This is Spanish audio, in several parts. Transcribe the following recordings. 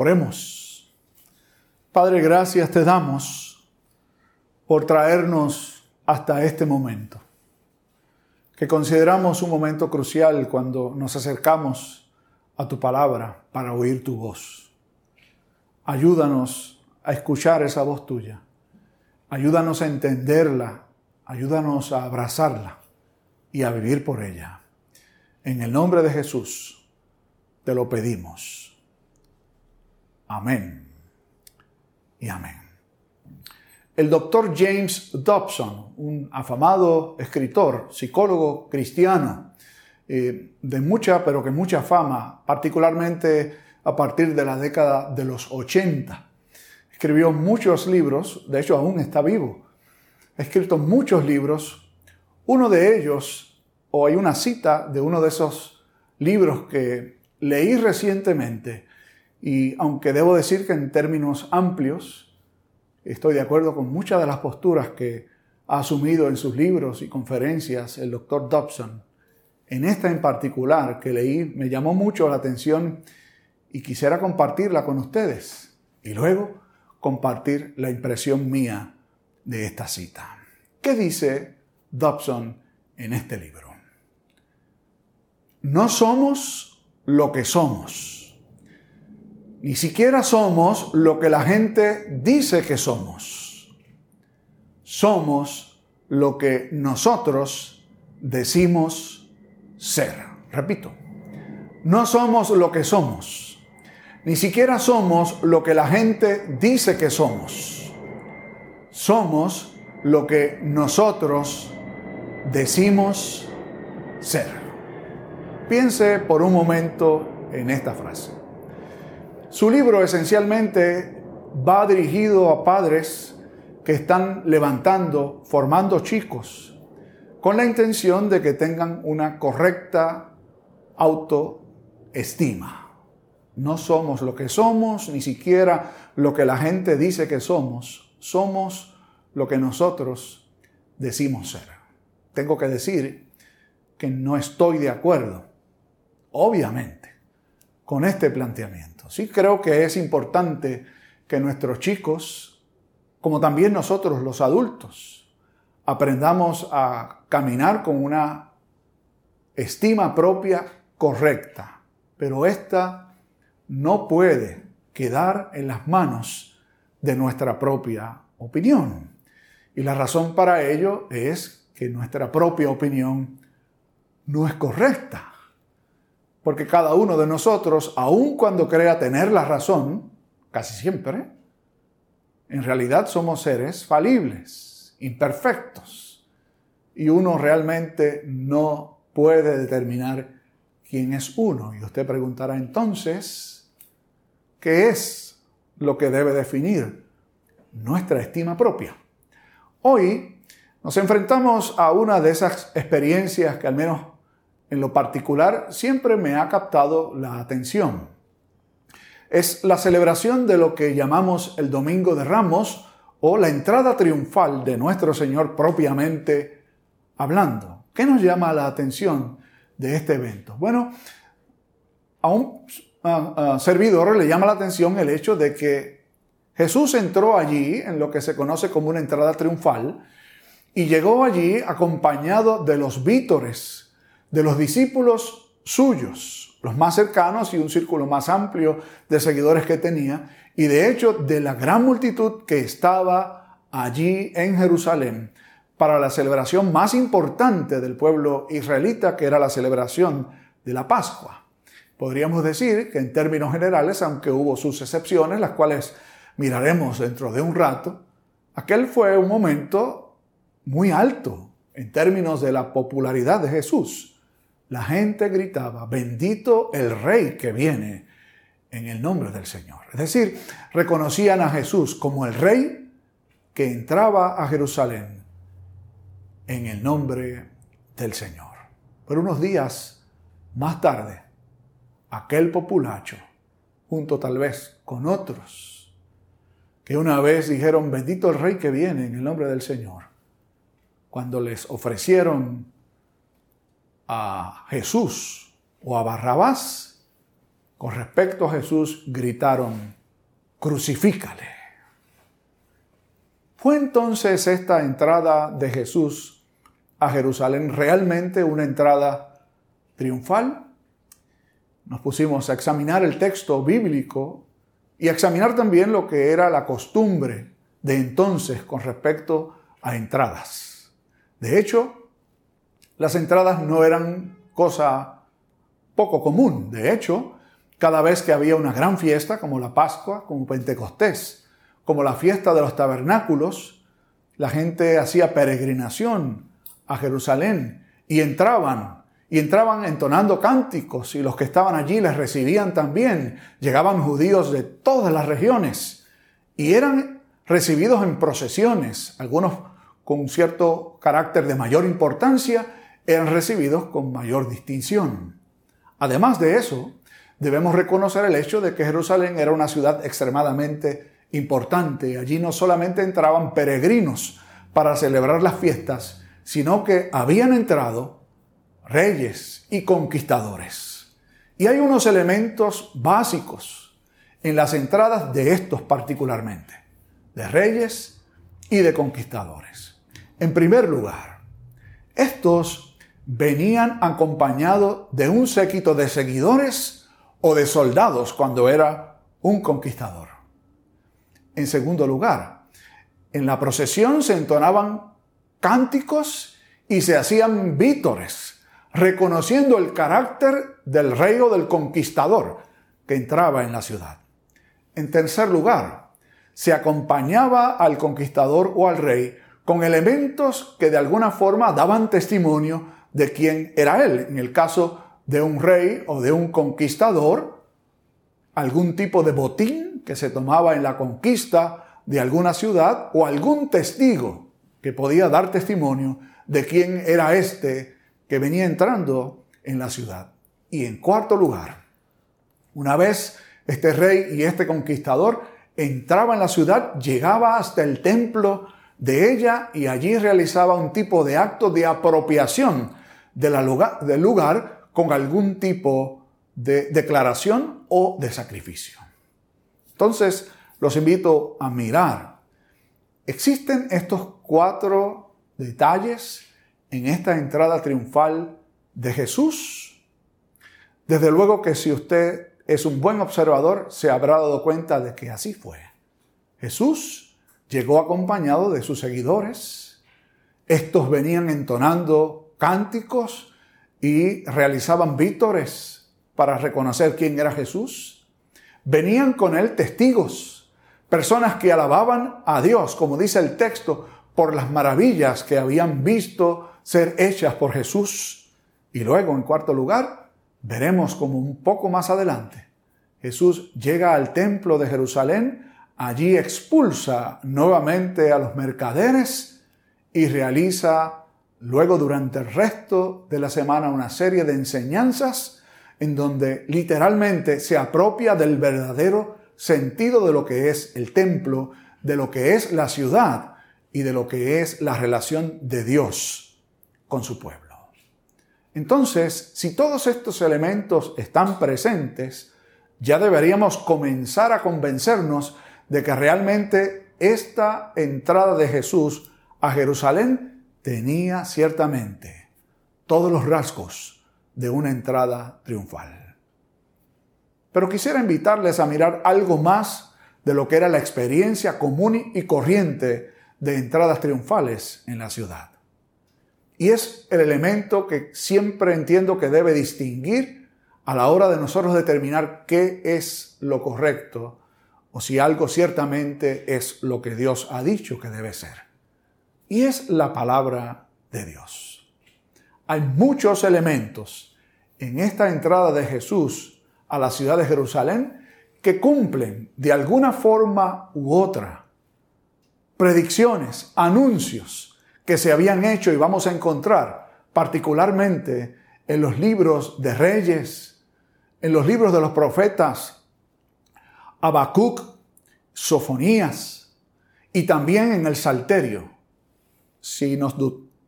Oremos. Padre, gracias te damos por traernos hasta este momento, que consideramos un momento crucial cuando nos acercamos a tu palabra para oír tu voz. Ayúdanos a escuchar esa voz tuya. Ayúdanos a entenderla. Ayúdanos a abrazarla y a vivir por ella. En el nombre de Jesús te lo pedimos. Amén y amén. El doctor James Dobson, un afamado escritor, psicólogo cristiano, eh, de mucha, pero que mucha fama, particularmente a partir de la década de los 80. Escribió muchos libros, de hecho aún está vivo. Ha escrito muchos libros. Uno de ellos, o hay una cita de uno de esos libros que leí recientemente, y aunque debo decir que en términos amplios estoy de acuerdo con muchas de las posturas que ha asumido en sus libros y conferencias el doctor Dobson, en esta en particular que leí me llamó mucho la atención y quisiera compartirla con ustedes y luego compartir la impresión mía de esta cita. ¿Qué dice Dobson en este libro? No somos lo que somos ni siquiera somos lo que la gente dice que somos. Somos lo que nosotros decimos ser. Repito, no somos lo que somos. Ni siquiera somos lo que la gente dice que somos. Somos lo que nosotros decimos ser. Piense por un momento en esta frase. Su libro esencialmente va dirigido a padres que están levantando, formando chicos, con la intención de que tengan una correcta autoestima. No somos lo que somos, ni siquiera lo que la gente dice que somos. Somos lo que nosotros decimos ser. Tengo que decir que no estoy de acuerdo, obviamente, con este planteamiento. Sí creo que es importante que nuestros chicos, como también nosotros los adultos, aprendamos a caminar con una estima propia correcta. Pero esta no puede quedar en las manos de nuestra propia opinión. Y la razón para ello es que nuestra propia opinión no es correcta. Porque cada uno de nosotros, aun cuando crea tener la razón, casi siempre, en realidad somos seres falibles, imperfectos. Y uno realmente no puede determinar quién es uno. Y usted preguntará entonces, ¿qué es lo que debe definir nuestra estima propia? Hoy nos enfrentamos a una de esas experiencias que al menos en lo particular siempre me ha captado la atención. Es la celebración de lo que llamamos el Domingo de Ramos o la entrada triunfal de nuestro Señor propiamente hablando. ¿Qué nos llama la atención de este evento? Bueno, a un servidor le llama la atención el hecho de que Jesús entró allí en lo que se conoce como una entrada triunfal y llegó allí acompañado de los vítores de los discípulos suyos, los más cercanos y un círculo más amplio de seguidores que tenía, y de hecho de la gran multitud que estaba allí en Jerusalén para la celebración más importante del pueblo israelita, que era la celebración de la Pascua. Podríamos decir que en términos generales, aunque hubo sus excepciones, las cuales miraremos dentro de un rato, aquel fue un momento muy alto en términos de la popularidad de Jesús la gente gritaba, bendito el rey que viene en el nombre del Señor. Es decir, reconocían a Jesús como el rey que entraba a Jerusalén en el nombre del Señor. Pero unos días más tarde, aquel populacho, junto tal vez con otros, que una vez dijeron, bendito el rey que viene en el nombre del Señor, cuando les ofrecieron a Jesús o a Barrabás, con respecto a Jesús gritaron, crucifícale. ¿Fue entonces esta entrada de Jesús a Jerusalén realmente una entrada triunfal? Nos pusimos a examinar el texto bíblico y a examinar también lo que era la costumbre de entonces con respecto a entradas. De hecho, las entradas no eran cosa poco común. De hecho, cada vez que había una gran fiesta, como la Pascua, como Pentecostés, como la fiesta de los tabernáculos, la gente hacía peregrinación a Jerusalén y entraban, y entraban entonando cánticos, y los que estaban allí les recibían también. Llegaban judíos de todas las regiones y eran recibidos en procesiones, algunos con cierto carácter de mayor importancia, eran recibidos con mayor distinción. Además de eso, debemos reconocer el hecho de que Jerusalén era una ciudad extremadamente importante. Allí no solamente entraban peregrinos para celebrar las fiestas, sino que habían entrado reyes y conquistadores. Y hay unos elementos básicos en las entradas de estos particularmente, de reyes y de conquistadores. En primer lugar, estos venían acompañados de un séquito de seguidores o de soldados cuando era un conquistador. En segundo lugar, en la procesión se entonaban cánticos y se hacían vítores, reconociendo el carácter del rey o del conquistador que entraba en la ciudad. En tercer lugar, se acompañaba al conquistador o al rey con elementos que de alguna forma daban testimonio de quién era él. En el caso de un rey o de un conquistador, algún tipo de botín que se tomaba en la conquista de alguna ciudad o algún testigo que podía dar testimonio de quién era este que venía entrando en la ciudad. Y en cuarto lugar, una vez este rey y este conquistador entraba en la ciudad, llegaba hasta el templo de ella y allí realizaba un tipo de acto de apropiación del lugar con algún tipo de declaración o de sacrificio. Entonces, los invito a mirar. Existen estos cuatro detalles en esta entrada triunfal de Jesús. Desde luego que si usted es un buen observador, se habrá dado cuenta de que así fue. Jesús llegó acompañado de sus seguidores. Estos venían entonando cánticos y realizaban vítores para reconocer quién era Jesús. Venían con él testigos, personas que alababan a Dios, como dice el texto, por las maravillas que habían visto ser hechas por Jesús. Y luego, en cuarto lugar, veremos como un poco más adelante, Jesús llega al templo de Jerusalén, allí expulsa nuevamente a los mercaderes y realiza luego durante el resto de la semana una serie de enseñanzas en donde literalmente se apropia del verdadero sentido de lo que es el templo, de lo que es la ciudad y de lo que es la relación de Dios con su pueblo. Entonces, si todos estos elementos están presentes, ya deberíamos comenzar a convencernos de que realmente esta entrada de Jesús a Jerusalén tenía ciertamente todos los rasgos de una entrada triunfal. Pero quisiera invitarles a mirar algo más de lo que era la experiencia común y corriente de entradas triunfales en la ciudad. Y es el elemento que siempre entiendo que debe distinguir a la hora de nosotros determinar qué es lo correcto o si algo ciertamente es lo que Dios ha dicho que debe ser. Y es la palabra de Dios. Hay muchos elementos en esta entrada de Jesús a la ciudad de Jerusalén que cumplen de alguna forma u otra predicciones, anuncios que se habían hecho y vamos a encontrar particularmente en los libros de reyes, en los libros de los profetas, Habacuc, Sofonías y también en el Salterio. Si nos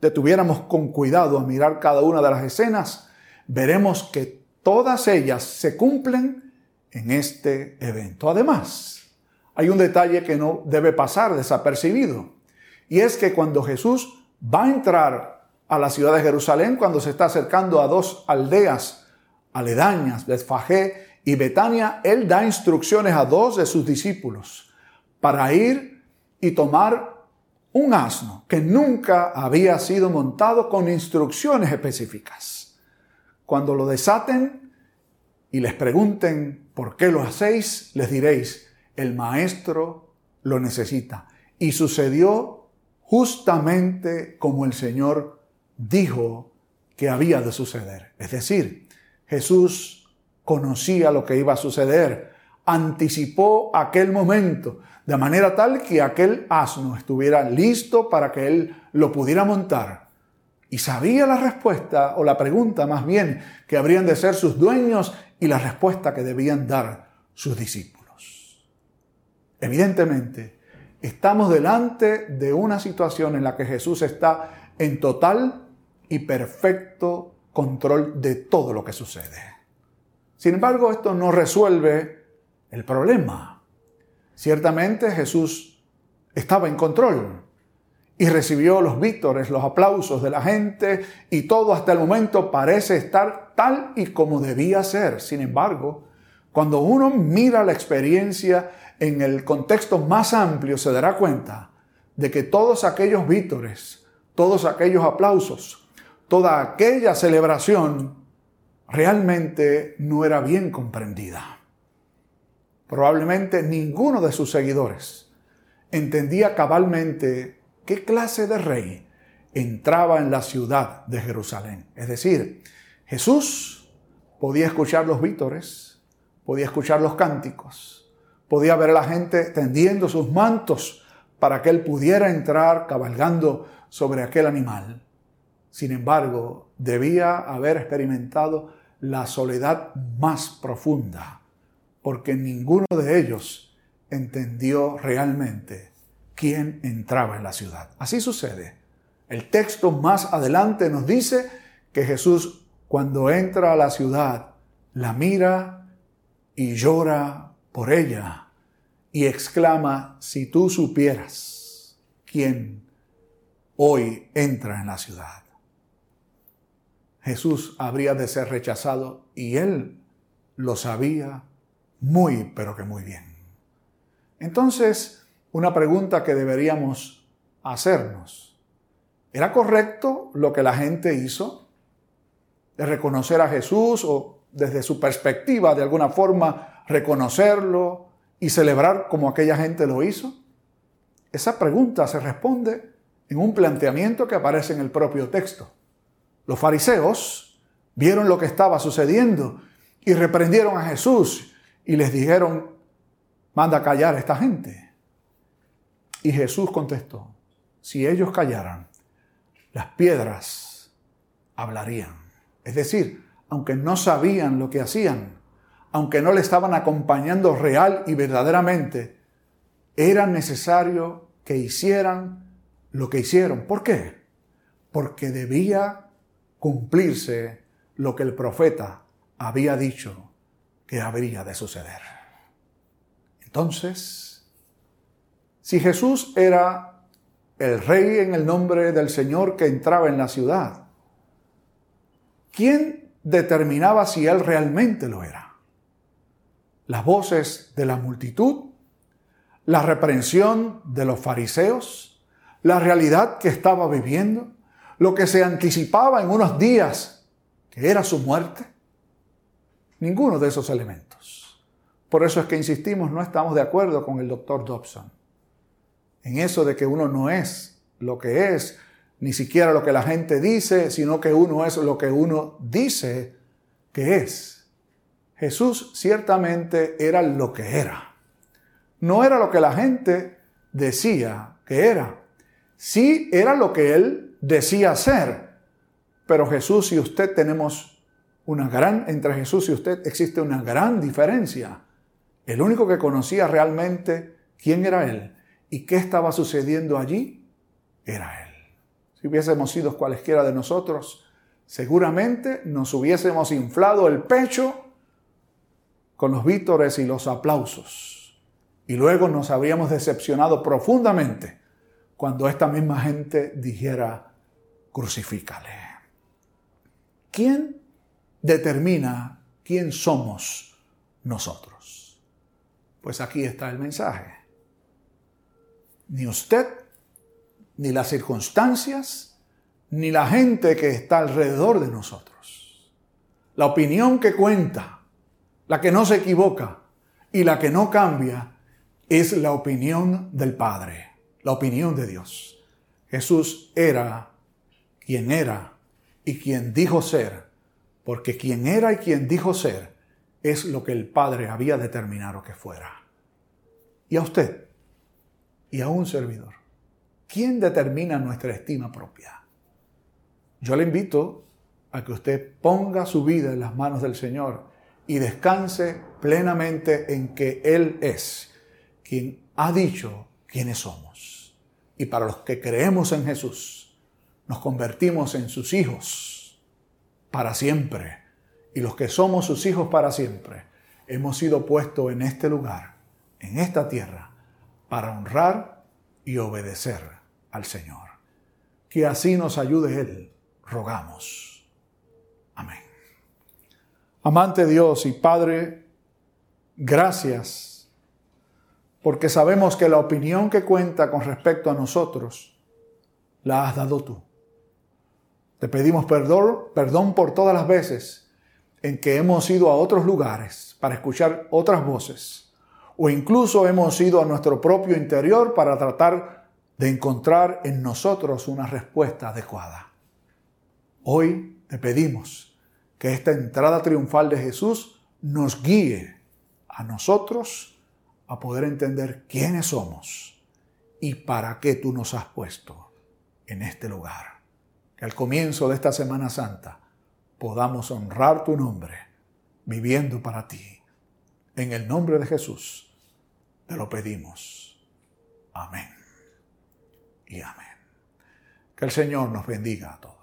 detuviéramos con cuidado a mirar cada una de las escenas, veremos que todas ellas se cumplen en este evento. Además, hay un detalle que no debe pasar desapercibido, y es que cuando Jesús va a entrar a la ciudad de Jerusalén, cuando se está acercando a dos aldeas aledañas, Betfagé y Betania, él da instrucciones a dos de sus discípulos para ir y tomar un asno que nunca había sido montado con instrucciones específicas. Cuando lo desaten y les pregunten por qué lo hacéis, les diréis, el maestro lo necesita. Y sucedió justamente como el Señor dijo que había de suceder. Es decir, Jesús conocía lo que iba a suceder, anticipó aquel momento de manera tal que aquel asno estuviera listo para que él lo pudiera montar. Y sabía la respuesta, o la pregunta más bien, que habrían de ser sus dueños y la respuesta que debían dar sus discípulos. Evidentemente, estamos delante de una situación en la que Jesús está en total y perfecto control de todo lo que sucede. Sin embargo, esto no resuelve el problema. Ciertamente Jesús estaba en control y recibió los vítores, los aplausos de la gente y todo hasta el momento parece estar tal y como debía ser. Sin embargo, cuando uno mira la experiencia en el contexto más amplio, se dará cuenta de que todos aquellos vítores, todos aquellos aplausos, toda aquella celebración realmente no era bien comprendida. Probablemente ninguno de sus seguidores entendía cabalmente qué clase de rey entraba en la ciudad de Jerusalén. Es decir, Jesús podía escuchar los vítores, podía escuchar los cánticos, podía ver a la gente tendiendo sus mantos para que él pudiera entrar cabalgando sobre aquel animal. Sin embargo, debía haber experimentado la soledad más profunda porque ninguno de ellos entendió realmente quién entraba en la ciudad. Así sucede. El texto más adelante nos dice que Jesús cuando entra a la ciudad la mira y llora por ella y exclama, si tú supieras quién hoy entra en la ciudad. Jesús habría de ser rechazado y él lo sabía muy, pero que muy bien. Entonces, una pregunta que deberíamos hacernos. ¿Era correcto lo que la gente hizo? De reconocer a Jesús o desde su perspectiva, de alguna forma, reconocerlo y celebrar como aquella gente lo hizo? Esa pregunta se responde en un planteamiento que aparece en el propio texto. Los fariseos vieron lo que estaba sucediendo y reprendieron a Jesús y les dijeron, manda callar a esta gente. Y Jesús contestó, si ellos callaran, las piedras hablarían. Es decir, aunque no sabían lo que hacían, aunque no le estaban acompañando real y verdaderamente, era necesario que hicieran lo que hicieron. ¿Por qué? Porque debía cumplirse lo que el profeta había dicho que habría de suceder. Entonces, si Jesús era el rey en el nombre del Señor que entraba en la ciudad, ¿quién determinaba si él realmente lo era? ¿Las voces de la multitud? ¿La reprensión de los fariseos? ¿La realidad que estaba viviendo? ¿Lo que se anticipaba en unos días que era su muerte? Ninguno de esos elementos. Por eso es que insistimos, no estamos de acuerdo con el doctor Dobson en eso de que uno no es lo que es, ni siquiera lo que la gente dice, sino que uno es lo que uno dice que es. Jesús ciertamente era lo que era. No era lo que la gente decía que era. Sí era lo que él decía ser. Pero Jesús y usted tenemos una gran, entre Jesús y usted existe una gran diferencia. El único que conocía realmente quién era Él y qué estaba sucediendo allí era Él. Si hubiésemos sido cualesquiera de nosotros, seguramente nos hubiésemos inflado el pecho con los vítores y los aplausos. Y luego nos habríamos decepcionado profundamente cuando esta misma gente dijera, crucifícale. ¿Quién determina quién somos nosotros? Pues aquí está el mensaje. Ni usted, ni las circunstancias, ni la gente que está alrededor de nosotros. La opinión que cuenta, la que no se equivoca y la que no cambia, es la opinión del Padre, la opinión de Dios. Jesús era quien era y quien dijo ser, porque quien era y quien dijo ser es lo que el Padre había determinado que fuera. Y a usted, y a un servidor, ¿quién determina nuestra estima propia? Yo le invito a que usted ponga su vida en las manos del Señor y descanse plenamente en que Él es quien ha dicho quiénes somos. Y para los que creemos en Jesús, nos convertimos en sus hijos para siempre. Y los que somos sus hijos para siempre, hemos sido puestos en este lugar, en esta tierra, para honrar y obedecer al Señor. Que así nos ayude Él, rogamos. Amén. Amante Dios y Padre, gracias, porque sabemos que la opinión que cuenta con respecto a nosotros, la has dado tú. Te pedimos perdón, perdón por todas las veces en que hemos ido a otros lugares para escuchar otras voces o incluso hemos ido a nuestro propio interior para tratar de encontrar en nosotros una respuesta adecuada. Hoy te pedimos que esta entrada triunfal de Jesús nos guíe a nosotros a poder entender quiénes somos y para qué tú nos has puesto en este lugar al comienzo de esta Semana Santa podamos honrar tu nombre viviendo para ti. En el nombre de Jesús te lo pedimos. Amén. Y amén. Que el Señor nos bendiga a todos.